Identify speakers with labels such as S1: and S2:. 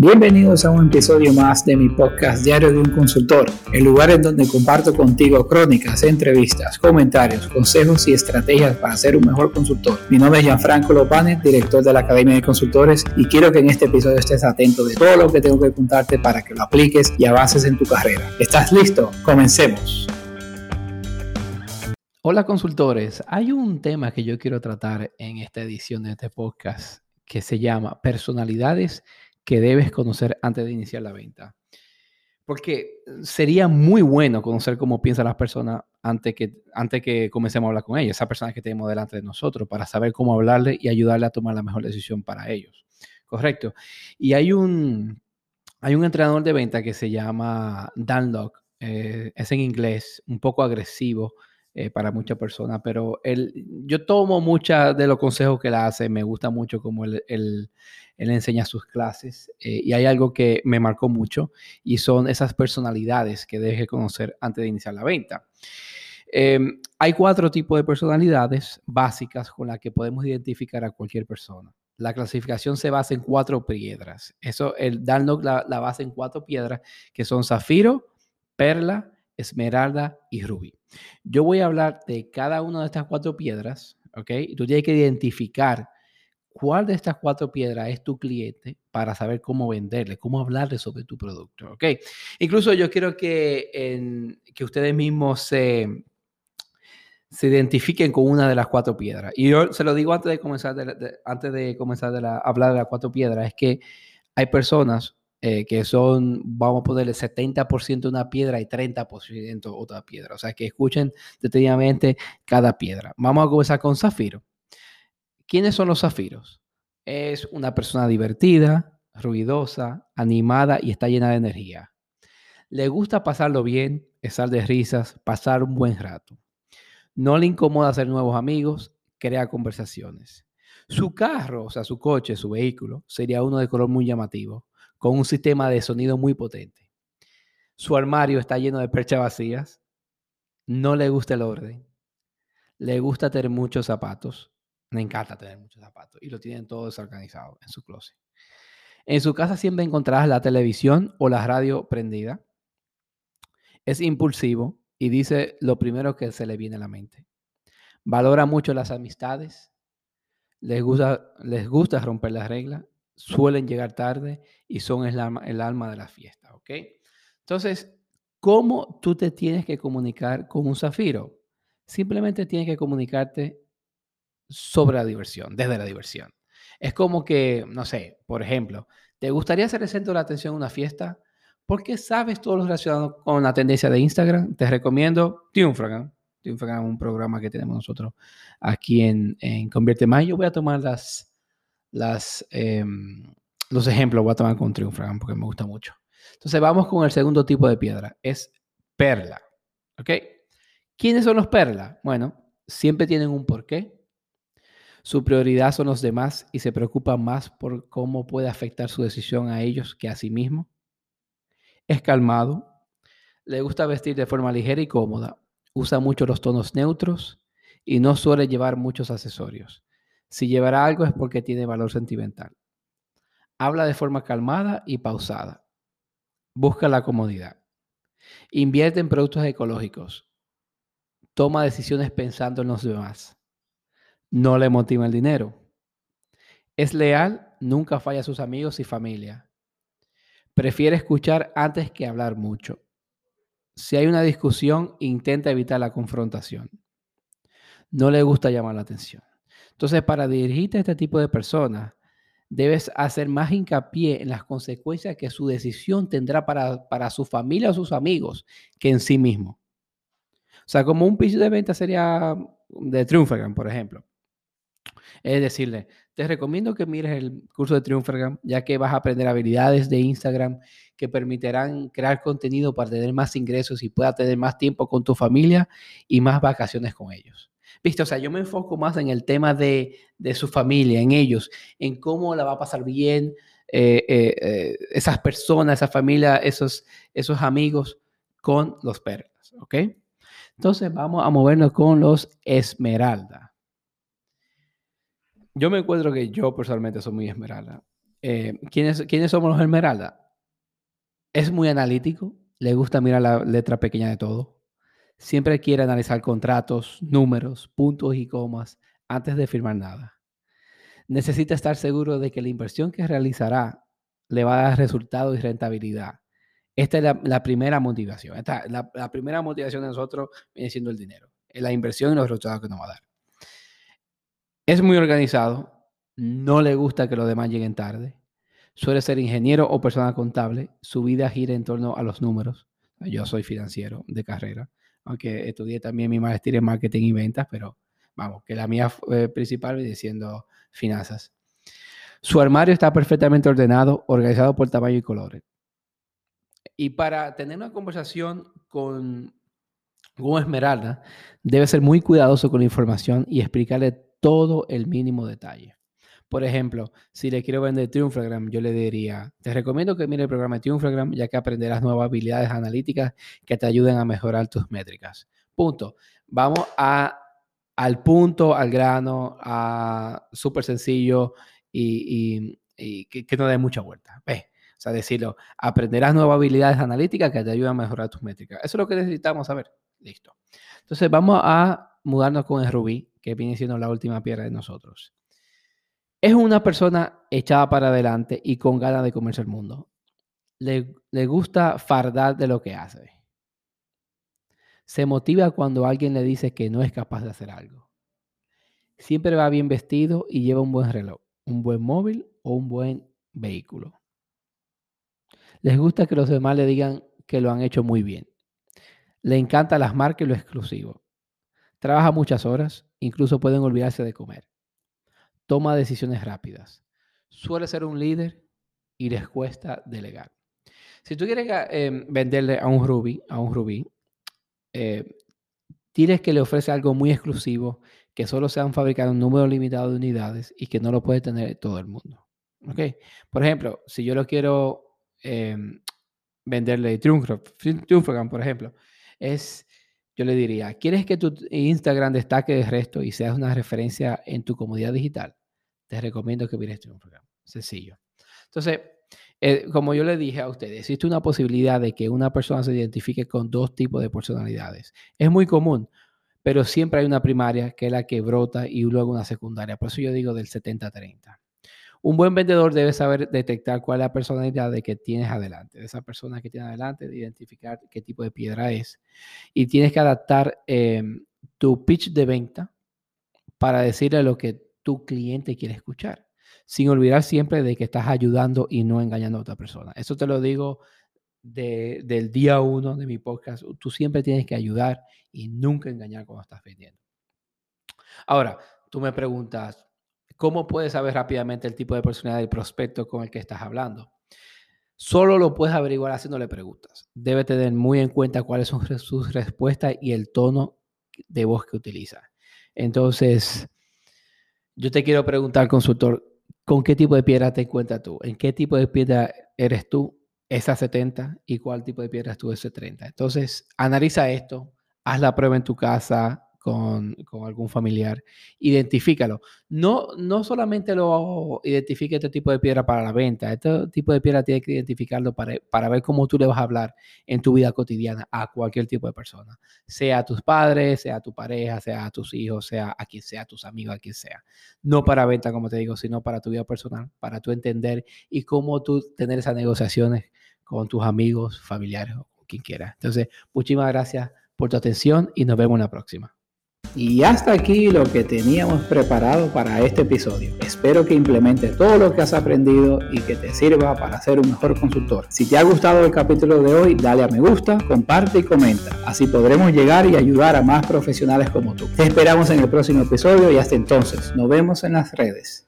S1: Bienvenidos a un episodio más de mi podcast Diario de un Consultor, el lugar en donde comparto contigo crónicas, entrevistas, comentarios, consejos y estrategias para ser un mejor consultor. Mi nombre es Gianfranco Lopane, director de la Academia de Consultores, y quiero que en este episodio estés atento de todo lo que tengo que contarte para que lo apliques y avances en tu carrera. ¿Estás listo? Comencemos. Hola consultores, hay un tema que yo quiero tratar en esta edición de este podcast que se llama personalidades que debes conocer antes de iniciar la venta. Porque sería muy bueno conocer cómo piensan las personas antes que, antes que comencemos a hablar con ellas, esas personas que tenemos delante de nosotros, para saber cómo hablarle y ayudarle a tomar la mejor decisión para ellos. Correcto. Y hay un, hay un entrenador de venta que se llama Dan Locke, eh, es en inglés, un poco agresivo eh, para muchas personas, pero él, yo tomo muchas de los consejos que él hace, me gusta mucho como él, él, enseña sus clases eh, y hay algo que me marcó mucho y son esas personalidades que deje conocer antes de iniciar la venta. Em, hay cuatro tipos de personalidades básicas con las que podemos identificar a cualquier persona. La clasificación se basa en cuatro piedras. Eso, el Danlock la, la basa en cuatro piedras que son zafiro, perla, esmeralda y rubí. Yo voy a hablar de cada una de estas cuatro piedras, ¿ok? Tú tienes que identificar cuál de estas cuatro piedras es tu cliente para saber cómo venderle, cómo hablarle sobre tu producto, ¿ok? Incluso yo quiero que, que ustedes mismos se, se identifiquen con una de las cuatro piedras. Y yo se lo digo antes de comenzar, antes de comenzar a hablar de las cuatro piedras, es que hay personas eh, que son, vamos a ponerle 70% una piedra y 30% otra piedra. O sea, que escuchen detenidamente cada piedra. Vamos a comenzar con zafiro. ¿Quiénes son los zafiros? Es una persona divertida, ruidosa, animada y está llena de energía. Le gusta pasarlo bien, estar de risas, pasar un buen rato. No le incomoda hacer nuevos amigos, crea conversaciones. Su carro, o sea, su coche, su vehículo, sería uno de color muy llamativo con un sistema de sonido muy potente. Su armario está lleno de perchas vacías. No le gusta el orden. Le gusta tener muchos zapatos. Me encanta tener muchos zapatos. Y lo tienen todo desorganizado en su closet. En su casa siempre encontrarás la televisión o la radio prendida. Es impulsivo y dice lo primero que se le viene a la mente. Valora mucho las amistades. Les gusta, les gusta romper las reglas suelen llegar tarde y son el alma, el alma de la fiesta, ¿ok? Entonces, ¿cómo tú te tienes que comunicar con un zafiro? Simplemente tienes que comunicarte sobre la diversión, desde la diversión. Es como que, no sé, por ejemplo, ¿te gustaría ser el centro de la atención en una fiesta? Porque sabes todo lo relacionado con la tendencia de Instagram. Te recomiendo Triunfragan. Triunfragan es un programa que tenemos nosotros aquí en, en Convierte Más. Yo voy a tomar las, las, em, los ejemplos voy a tomar con Triunfragan porque me gusta mucho. Entonces vamos con el segundo tipo de piedra, es perla. ¿Ok? ¿Quiénes son los perlas? Bueno, siempre tienen un porqué. Su prioridad son los demás y se preocupa más por cómo puede afectar su decisión a ellos que a sí mismo. Es calmado, le gusta vestir de forma ligera y cómoda, usa mucho los tonos neutros y no suele llevar muchos accesorios. Si llevará algo es porque tiene valor sentimental. Habla de forma calmada y pausada. Busca la comodidad. Invierte en productos ecológicos. Toma decisiones pensando en los demás. No le motiva el dinero. Es leal, nunca falla a sus amigos y familia. Prefiere escuchar antes que hablar mucho. Si hay una discusión, intenta evitar la confrontación. No le gusta llamar la atención. Entonces, para dirigirte a este tipo de personas, debes hacer más hincapié en las consecuencias que su decisión tendrá para, su familia o sus amigos que en sí mismo. O sea, como un piso de venta sería de Triumphagam, por ejemplo. Es decirle, te recomiendo que mires el curso de Triumphagam, ya que vas a aprender habilidades de Instagram que permitirán crear contenido para tener más ingresos y pueda tener más tiempo con tu familia y más vacaciones con ellos. ¿Viste? O sea, yo me enfoco más en el tema de, su familia, en ellos, en cómo la va a pasar bien eh, eh, eh, esas personas, esa familia, esos, esos amigos con los perlas, ¿ok? Entonces vamos a movernos con los esmeralda. Yo me encuentro que yo personalmente soy muy esmeralda. ¿quiénes, ¿quiénes somos los Esmeralda? Es muy analítico, le gusta mirar la letra pequeña de todo. Siempre quiere analizar contratos, números, puntos y comas antes de firmar nada. Necesita estar seguro de que la inversión que realizará le va a dar resultado y rentabilidad. Esta es la, primera motivación. Esta, la, la, primera motivación de nosotros viene siendo el dinero, la inversión y los resultados que nos va a dar. Es muy organizado, no le gusta que los demás lleguen tarde, suele ser ingeniero o persona contable, su vida gira en torno a los números. Yo soy financiero de carrera, aunque estudié también mi maestría en marketing y ventas, pero vamos, que la mía principal viene siendo finanzas. Su armario está perfectamente ordenado, organizado por tamaño y colores. Y para tener una conversación con un Esmeralda, debe ser muy cuidadoso con la información y explicarle todo el mínimo detalle. Por ejemplo, si le quiero vender Triumphragram, yo le diría, te recomiendo que mire el programa de Triumphragram ya que aprenderás nuevas habilidades analíticas que te ayuden a mejorar tus métricas. Punto. Vamos a, al punto, al grano, a súper sencillo y, que, no dé mucha vuelta. Ve, o sea, decirlo, aprenderás nuevas habilidades analíticas que te ayuden a mejorar tus métricas. Eso es lo que necesitamos saber. Listo. Entonces vamos a mudarnos con el Rubí que viene siendo la última piedra de nosotros. Es una persona echada para adelante y con ganas de comerse el mundo. Le, le gusta fardar de lo que hace. Se motiva cuando alguien le dice que no es capaz de hacer algo. Siempre va bien vestido y lleva un buen reloj, un buen móvil o un buen vehículo. Les gusta que los demás le digan que lo han hecho muy bien. Le encanta las marcas y lo exclusivo. Trabaja muchas horas, incluso pueden olvidarse de comer. Toma decisiones rápidas. Suele ser un líder y les cuesta delegar. Si tú quieres eh, venderle a un rubí, a un rubí, eh, que le ofrece algo muy exclusivo, que solo se han fabricado un número limitado de unidades y que no lo puede tener todo el mundo. ¿Okay? Por ejemplo, si yo lo quiero eh, venderle Triumphram, por ejemplo, es yo le diría, ¿quieres que tu Instagram destaque del resto y seas una referencia en tu comunidad digital? Te recomiendo que mires un programa. Sencillo. Entonces, eh, como yo le dije a ustedes, existe una posibilidad de que una persona se identifique con dos tipos de personalidades. Es muy común, pero siempre hay una primaria que es la que brota y luego una secundaria. Por eso yo digo del 70-30. Un buen vendedor debe saber detectar cuál es la personalidad de que tienes adelante, de esa persona que tienes adelante, de identificar qué tipo de piedra es. Y tienes que adaptar em, tu pitch de venta para decirle lo que tu cliente quiere escuchar, sin olvidar siempre de que estás ayudando y no engañando a otra persona. Eso te lo digo del día uno de mi podcast. Tú siempre tienes que ayudar y nunca engañar cuando estás vendiendo. Ahora, tú me preguntas, ¿Cómo puedes saber rápidamente el tipo de personalidad del prospecto con el que estás hablando? Solo lo puedes averiguar haciéndole preguntas. Debe tener muy en cuenta cuáles son sus respuestas y el tono de voz que utiliza. Entonces, yo te quiero preguntar, consultor, ¿con qué tipo de piedra te encuentras tú? ¿En qué tipo de piedra eres tú? Esa 70 y cuál tipo de piedra es tú ese 30. Entonces, analiza esto, haz la prueba en tu casa, con, algún familiar, identifícalo. No, no solamente lo identifique este tipo de piedra para la venta, este tipo de piedra tiene que identificarlo para, para ver cómo tú le vas a hablar en tu vida cotidiana a cualquier tipo de persona, sea a tus padres, sea a tu pareja, sea a tus hijos, sea a quien sea, a tus amigos, a quien sea. No para venta, como te digo, sino para tu vida personal, para tú entender y cómo tú tener esas negociaciones con tus amigos, familiares o quien quiera. Entonces, muchísimas gracias por tu atención y nos vemos en la próxima.
S2: Y hasta aquí lo que teníamos preparado para este episodio. Espero que implementes todo lo que has aprendido y que te sirva para ser un mejor consultor. Si te ha gustado el capítulo de hoy, dale a me gusta, comparte y comenta. Así podremos llegar y ayudar a más profesionales como tú. Te esperamos en el próximo episodio y hasta entonces, nos vemos en las redes.